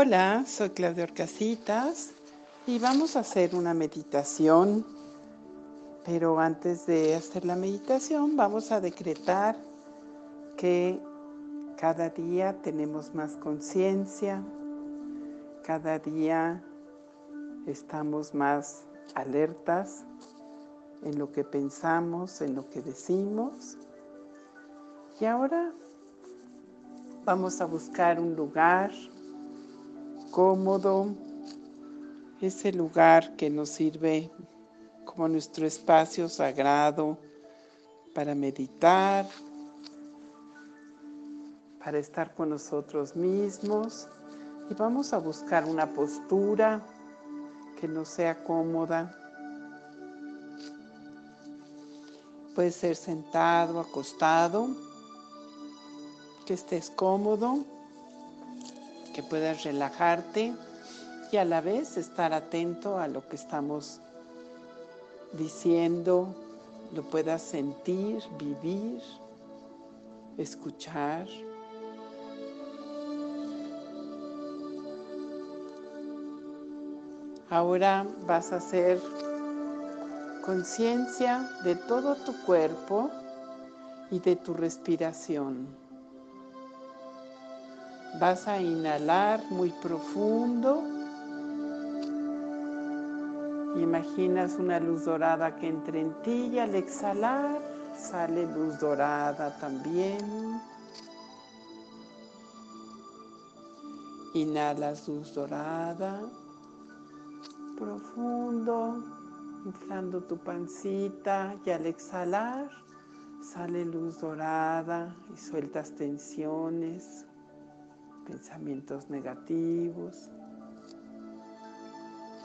Hola, soy Claudia Orcasitas y vamos a hacer una meditación, pero antes de hacer la meditación vamos a decretar que cada día tenemos más conciencia, cada día estamos más alertas en lo que pensamos, en lo que decimos. Y ahora vamos a buscar un lugar cómodo, ese lugar que nos sirve como nuestro espacio sagrado para meditar, para estar con nosotros mismos y vamos a buscar una postura que nos sea cómoda. Puede ser sentado, acostado, que estés cómodo que puedas relajarte y a la vez estar atento a lo que estamos diciendo, lo puedas sentir, vivir, escuchar. Ahora vas a hacer conciencia de todo tu cuerpo y de tu respiración. Vas a inhalar muy profundo. Imaginas una luz dorada que entre en ti y al exhalar sale luz dorada también. Inhalas luz dorada, profundo, inflando tu pancita y al exhalar sale luz dorada y sueltas tensiones pensamientos negativos.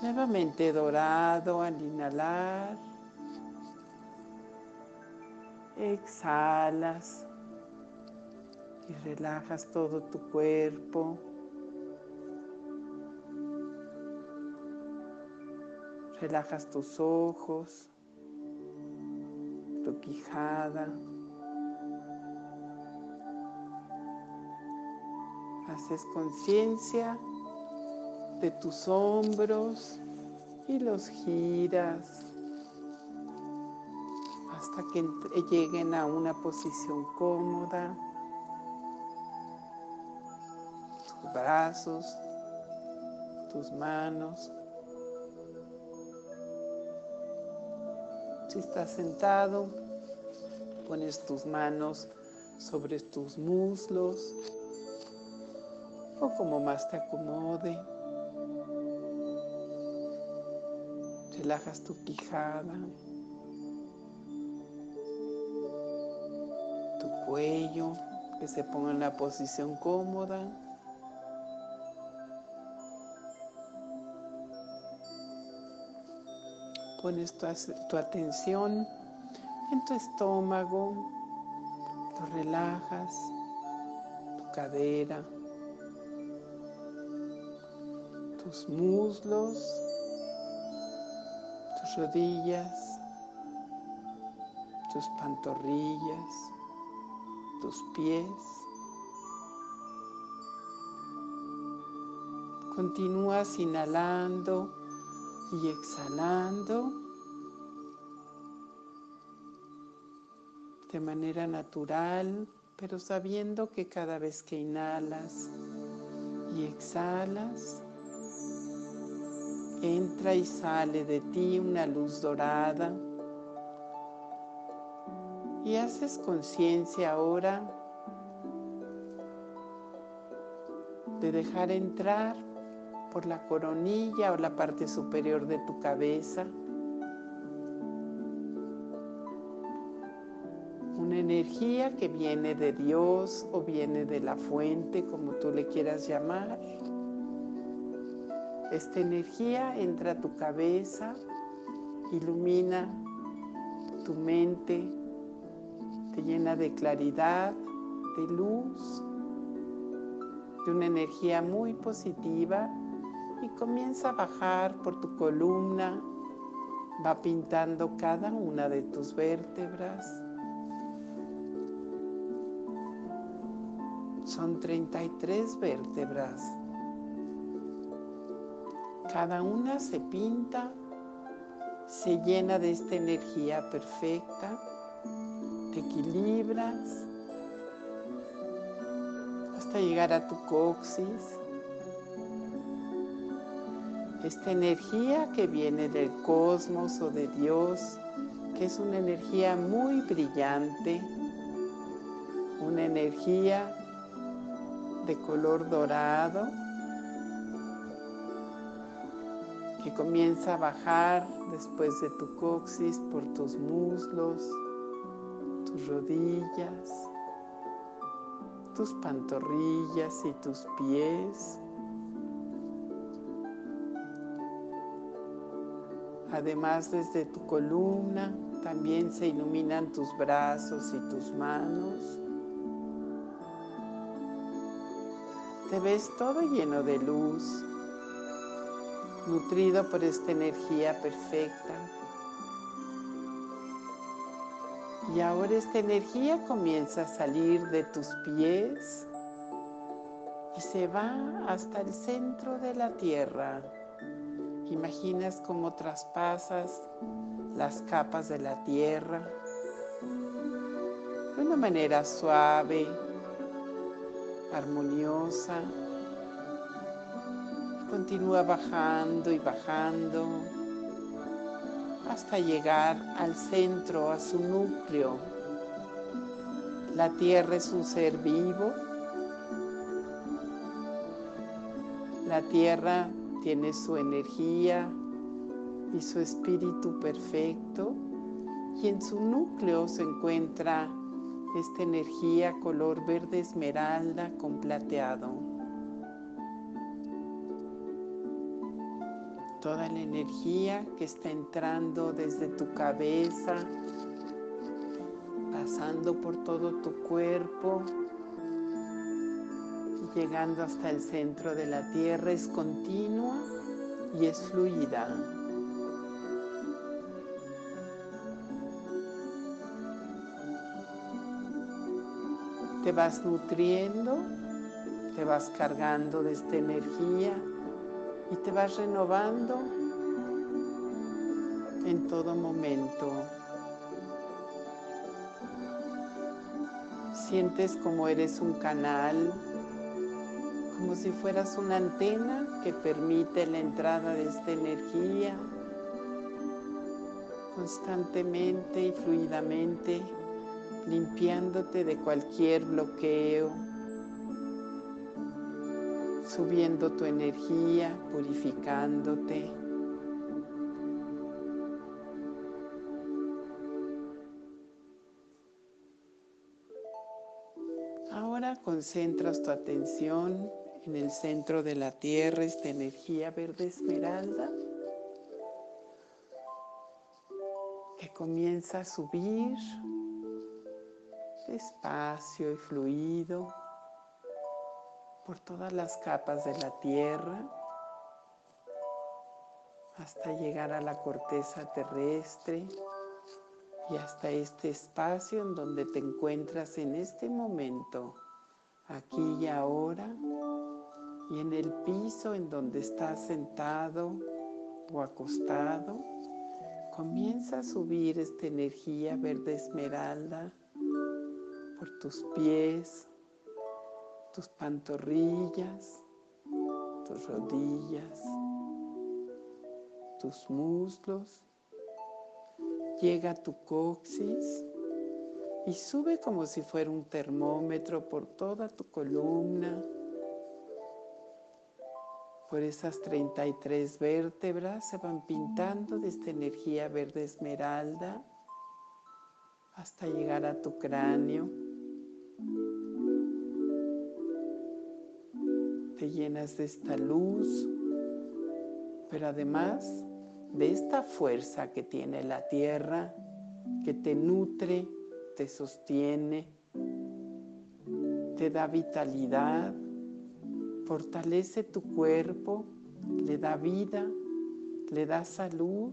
Nuevamente dorado al inhalar. Exhalas y relajas todo tu cuerpo. Relajas tus ojos, tu quijada. Haces conciencia de tus hombros y los giras hasta que lleguen a una posición cómoda. Tus brazos, tus manos. Si estás sentado, pones tus manos sobre tus muslos como más te acomode. Relajas tu quijada, tu cuello, que se ponga en la posición cómoda. Pones tu, tu atención en tu estómago, lo relajas, tu cadera, tus muslos, tus rodillas, tus pantorrillas, tus pies. Continúas inhalando y exhalando de manera natural, pero sabiendo que cada vez que inhalas y exhalas, entra y sale de ti una luz dorada y haces conciencia ahora de dejar entrar por la coronilla o la parte superior de tu cabeza una energía que viene de Dios o viene de la fuente, como tú le quieras llamar. Esta energía entra a tu cabeza, ilumina tu mente, te llena de claridad, de luz, de una energía muy positiva y comienza a bajar por tu columna, va pintando cada una de tus vértebras. Son 33 vértebras Cada una se pinta, se llena de esta energía perfecta, te equilibras hasta llegar a tu coxis. Esta energía que viene del cosmos o de Dios, que es una energía muy brillante, una energía de color dorado que comienza a bajar después de tu coxis por tus muslos, tus rodillas, tus pantorrillas y tus pies. Además desde tu columna también se iluminan tus brazos y tus manos. Te ves todo lleno de luz, nutrido por esta energía perfecta. Y ahora esta energía comienza a salir de tus pies y se va hasta el centro de la tierra. Imaginas cómo traspasas las capas de la tierra de una manera suave, armoniosa. Continúa bajando y bajando hasta llegar al centro, a su núcleo. La tierra es un ser vivo. La tierra tiene su energía y su espíritu perfecto y en su núcleo se encuentra esta energía color verde esmeralda con plateado. Toda la energía que está entrando desde tu cabeza, pasando por todo tu cuerpo llegando hasta el centro de la tierra es continua y es fluida. te vas nutriendo, te vas cargando de esta energía y te vas renovando en todo momento. Sientes como eres un canal, como si fueras una antena que permite la entrada de esta energía constantemente y fluidamente limpiándote de cualquier bloqueo, subiendo tu energía, purificándote. Ahora concentras tu atención en el centro de la tierra, esta energía verde esmeralda que comienza a subir despacio y fluido por todas las capas de la tierra hasta llegar a la corteza terrestre y hasta este espacio en donde te encuentras en este momento, aquí y ahora, y en el piso en donde estás sentado o acostado, comienza a subir esta energía verde esmeralda por tus pies, tus pantorrillas, tus rodillas, tus muslos. Llega a tu coxis y sube como si fuera un termómetro por toda tu columna, por esas 33 vértebras se van pintando de esta energía verde esmeralda hasta llegar a tu cráneo. Llenas de esta luz, pero además de esta fuerza que tiene la tierra, que te nutre, te sostiene, te da vitalidad, fortalece tu cuerpo, le da vida, le da salud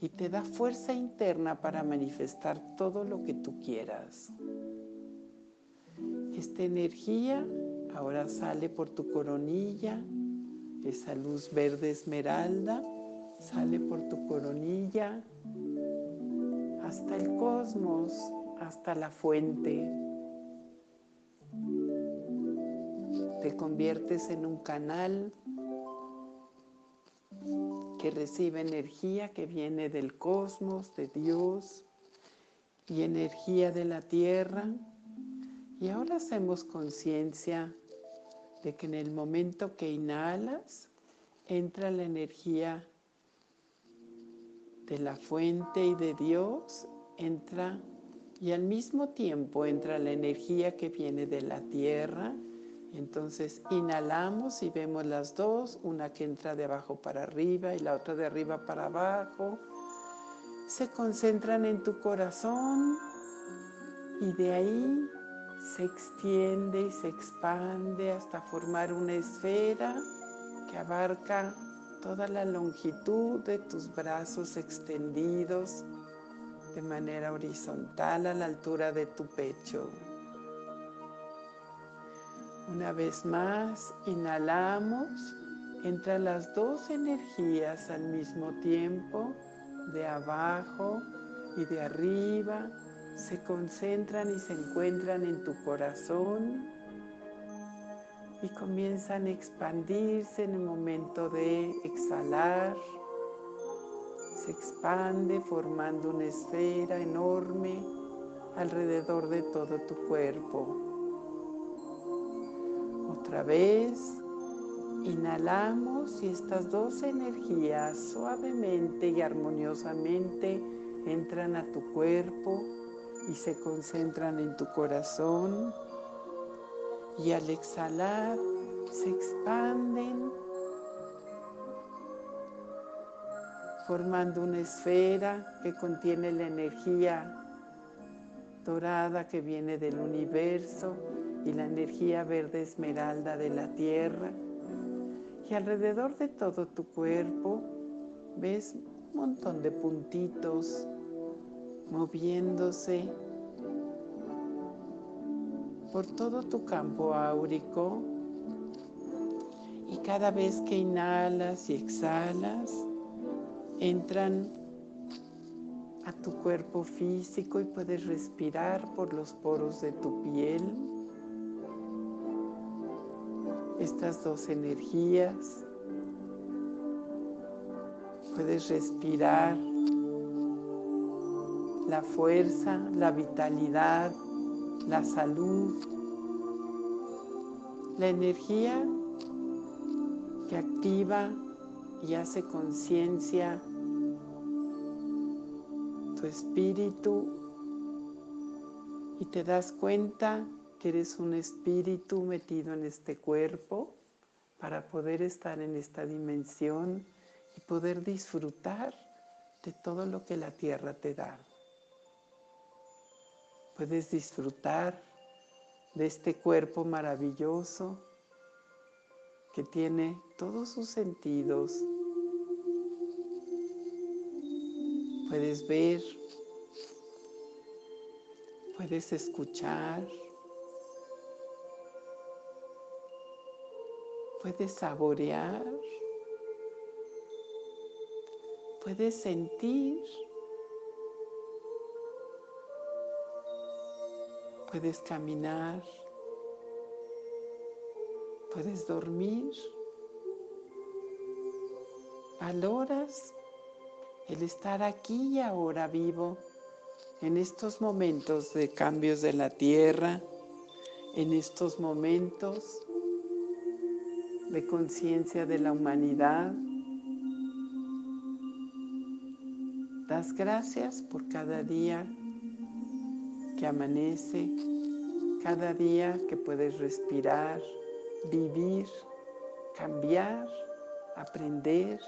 y te da fuerza interna para manifestar todo lo que tú quieras. Esta energía ahora sale por tu coronilla Esa luz verde esmeralda sale por tu coronilla hasta el cosmos, hasta la fuente. Te conviertes en un canal que recibe energía que viene del cosmos, de Dios y energía de la tierra. Y ahora hacemos conciencia de que en el momento que inhalas entra la energía de la fuente y de Dios, entra y al mismo tiempo entra la energía que viene de la tierra entonces inhalamos y vemos las dos, una que entra de abajo para arriba y la otra de arriba para abajo. Se concentran en tu corazón y de ahí se extiende y se expande hasta formar una esfera que abarca toda la longitud de tus brazos extendidos de manera horizontal a la altura de tu pecho. Una vez más, inhalamos, entran las dos energías al mismo tiempo, de abajo y de arriba, se concentran y se encuentran en tu corazón y comienzan a expandirse en el momento de exhalar. Se expande formando una esfera enorme alrededor de todo tu cuerpo otra vez. Inhalamos y estas dos energías suavemente y armoniosamente entran a tu cuerpo y se concentran en tu corazón. Y al exhalar se expanden formando una esfera que contiene la energía dorada que viene del universo y la energía verde esmeralda de la tierra. Y alrededor de todo tu cuerpo ves un montón de puntitos moviéndose por todo tu campo áurico. Y cada vez que inhalas y exhalas, entran a tu cuerpo físico y puedes respirar por los poros de tu piel estas dos energías. Puedes respirar la fuerza, la vitalidad, la salud, la energía que activa y hace conciencia tu espíritu y te das cuenta que eres un espíritu metido en este cuerpo para poder estar en esta dimensión y poder disfrutar de todo lo que la tierra te da. Puedes disfrutar de este cuerpo maravilloso que tiene todos sus sentidos. Puedes ver, puedes escuchar, Puedes saborear, puedes sentir, puedes caminar, puedes dormir. Valoras el estar aquí y ahora vivo en estos momentos de cambios de la tierra, en estos momentos de conciencia de la humanidad. Das gracias por cada día amanece, cada día que puedes respirar, vivir, cambiar, aprender.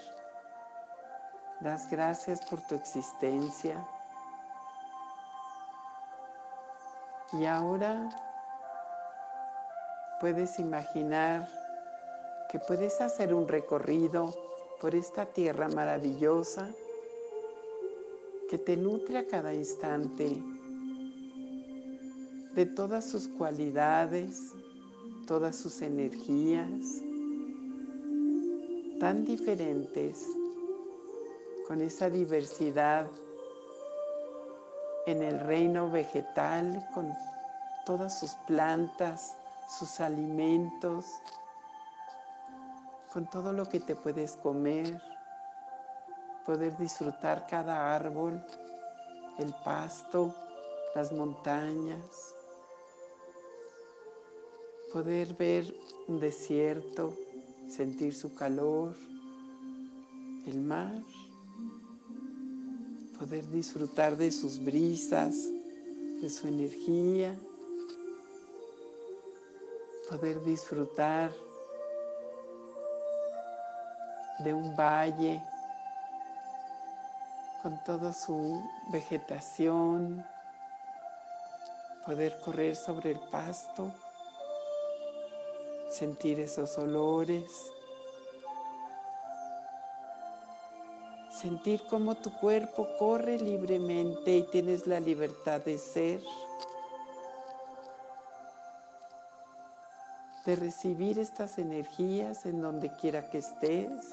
Das gracias por tu existencia. Y ahora puedes imaginar que puedes hacer un recorrido por esta tierra maravillosa que te nutre a cada instante de todas sus cualidades, todas sus energías. tan diferentes, con esa diversidad en el reino vegetal, con todas sus plantas, sus alimentos, con todo lo que te puedes comer, poder disfrutar cada árbol, el pasto, las montañas, poder ver un desierto, sentir su calor, el mar, poder disfrutar de sus brisas, de su energía, poder disfrutar de un valle con toda su vegetación, poder correr sobre el pasto, sentir esos olores, sentir cómo tu cuerpo corre libremente y tienes la libertad de ser, de recibir estas energías en donde quiera que estés,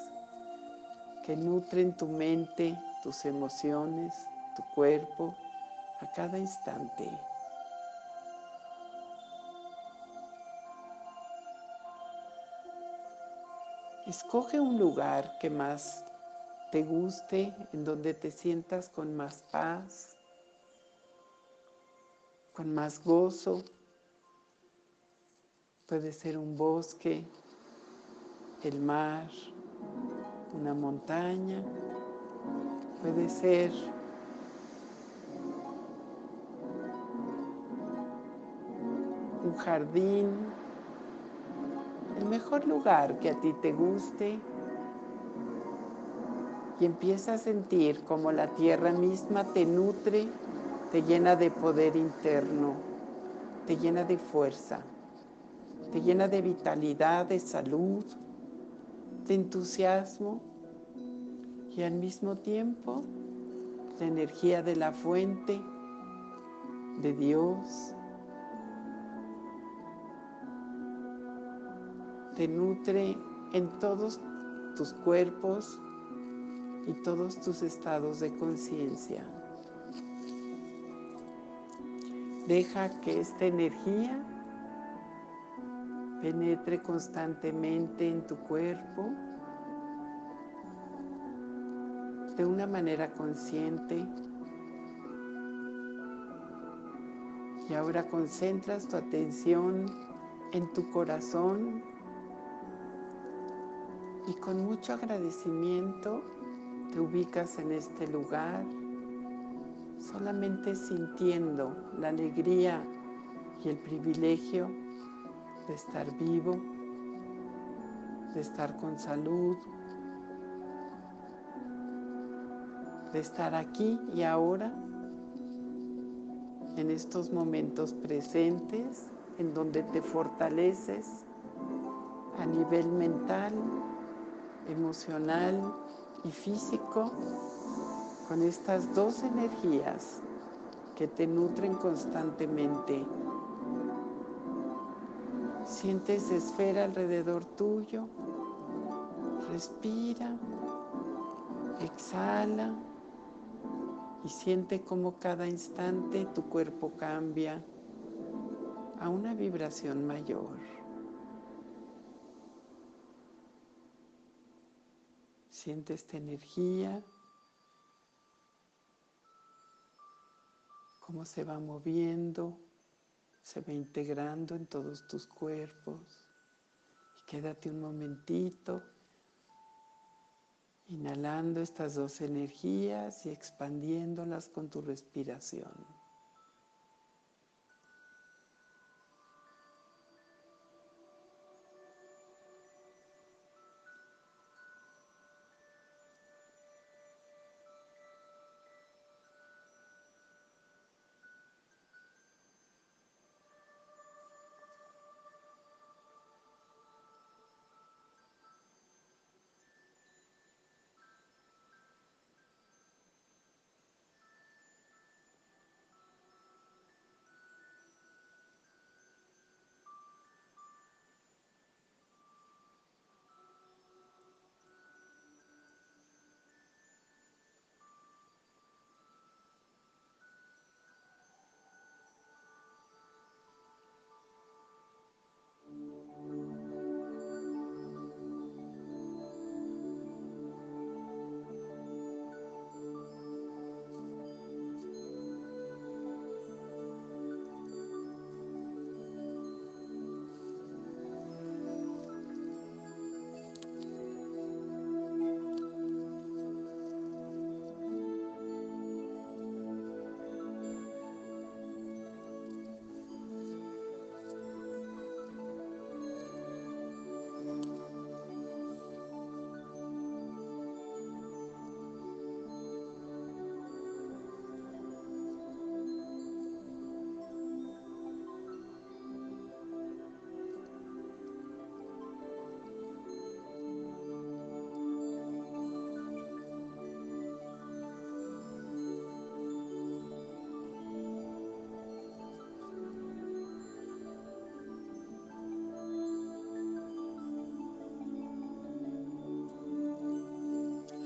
que nutren tu mente, tus emociones, tu cuerpo a cada instante. Escoge un lugar que más te guste, en donde te sientas con más paz, con más gozo. Puede ser un bosque, el mar, una montaña, puede ser un jardín, lugar que a ti te guste. Y empieza a sentir como la tierra misma te nutre, te llena de poder interno, te llena de fuerza, te llena de vitalidad, de salud, de entusiasmo y al mismo tiempo la energía de la fuente, de Dios, nutre en todos tus cuerpos y todos tus estados de conciencia. Deja que esta energía penetre constantemente en tu cuerpo de una manera consciente. Y ahora concentras tu atención en tu corazón y con mucho agradecimiento te ubicas en este lugar, solamente sintiendo la alegría y el privilegio de estar vivo, de estar con salud, de estar aquí y ahora, en estos momentos presentes, en donde te fortaleces a nivel mental, emocional y físico con estas dos energías que te nutren constantemente. Sientes esfera alrededor tuyo, respira, exhala y siente cómo cada instante tu cuerpo cambia a una vibración mayor. Siente esta energía, cómo se va moviendo, se va integrando en todos tus cuerpos. Y quédate un momentito inhalando estas dos energías y expandiéndolas con tu respiración.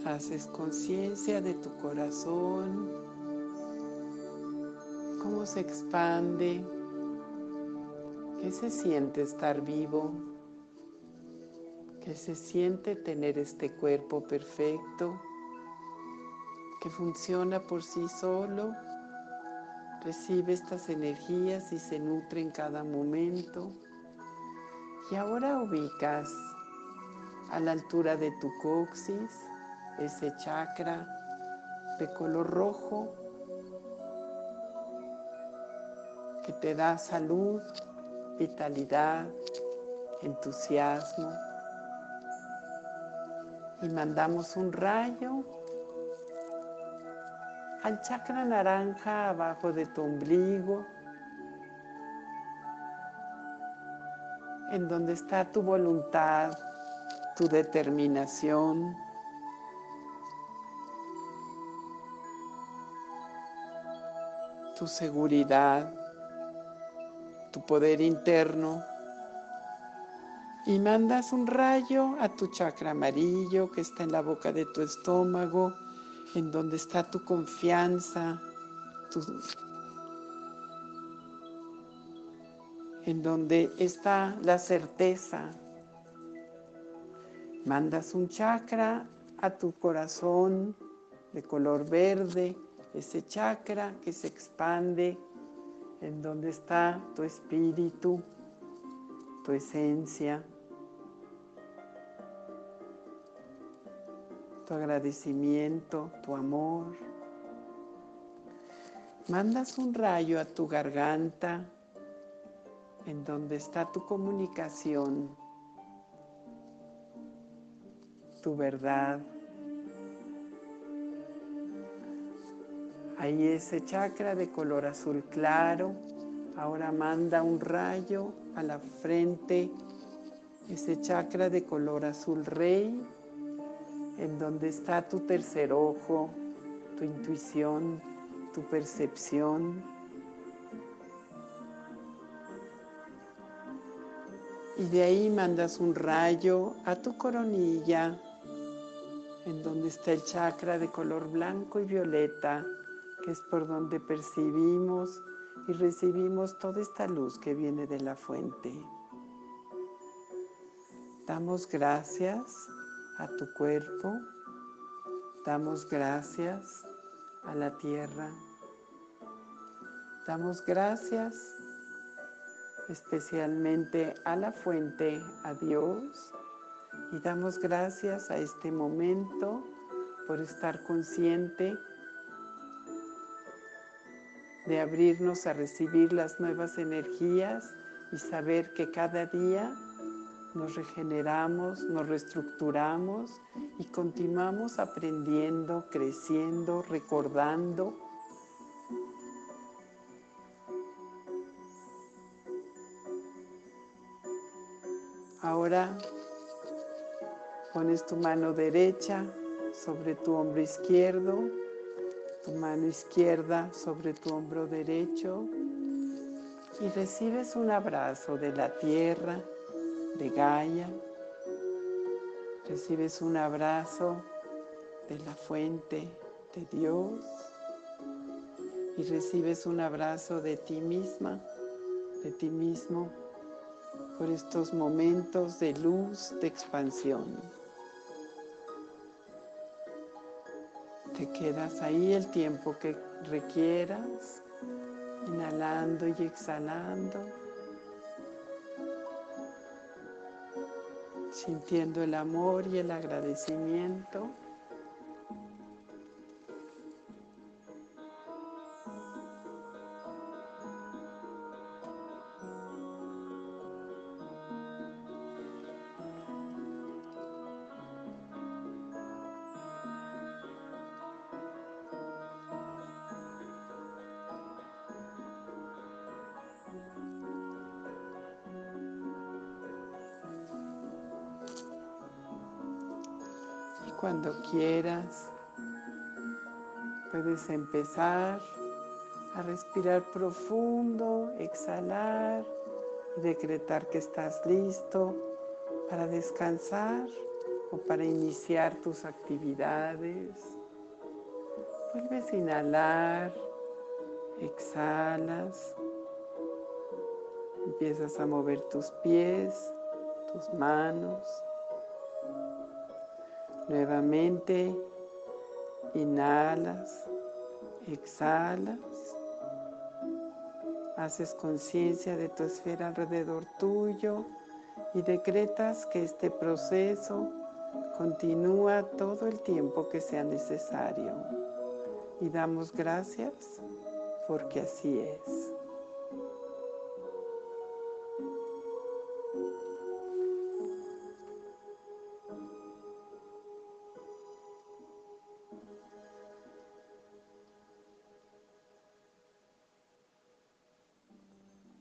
Haces conciencia de tu corazón, cómo se expande, qué se siente estar vivo, qué se siente tener este cuerpo perfecto, que funciona por sí solo, recibe estas energías y se nutre en cada momento. Y ahora ubicas a la altura de tu coxis ese chakra de color rojo que te da salud, vitalidad, entusiasmo. Y mandamos un rayo al chakra naranja abajo de tu ombligo, en donde está tu voluntad, tu determinación, tu seguridad, tu poder interno. Y mandas un rayo a tu chakra amarillo que está en la boca de tu estómago, en donde está tu confianza, en donde está la certeza. Mandas un chakra a tu corazón de color verde ese chakra que se expande en donde está tu espíritu, tu esencia, tu agradecimiento, tu amor. Mandas un rayo a tu garganta en donde está tu comunicación, tu verdad, Ahí ese chakra de color azul claro. Ahora manda un rayo a la frente. Ese chakra de color azul rey, en donde está tu tercer ojo, tu intuición, tu percepción. Y de ahí mandas un rayo a tu coronilla, en donde está el chakra de color blanco y violeta, que es por donde percibimos y recibimos toda esta luz que viene de la fuente. Damos gracias a tu cuerpo, damos gracias a la tierra, damos gracias especialmente a la fuente, a Dios, y damos gracias a este momento por estar consciente de abrirnos a recibir las nuevas energías y saber que cada día nos regeneramos, nos reestructuramos y continuamos aprendiendo, creciendo, recordando. Ahora pones tu mano derecha sobre tu hombro izquierdo tu mano izquierda sobre tu hombro derecho y recibes un abrazo de la tierra, de Gaia. Recibes un abrazo de la fuente de Dios y recibes un abrazo de ti misma, de ti mismo, por estos momentos de luz, de expansión. Te quedas ahí el tiempo que requieras, inhalando y exhalando, sintiendo el amor y el agradecimiento. Quieras, puedes empezar a respirar profundo, exhalar y decretar que estás listo para descansar o para iniciar tus actividades. Vuelves a inhalar, exhalas, empiezas a mover tus pies, tus manos. Nuevamente inhalas, exhalas, haces conciencia de tu esfera alrededor tuyo y decretas que este proceso continúa todo el tiempo que sea necesario. Y damos gracias porque así es.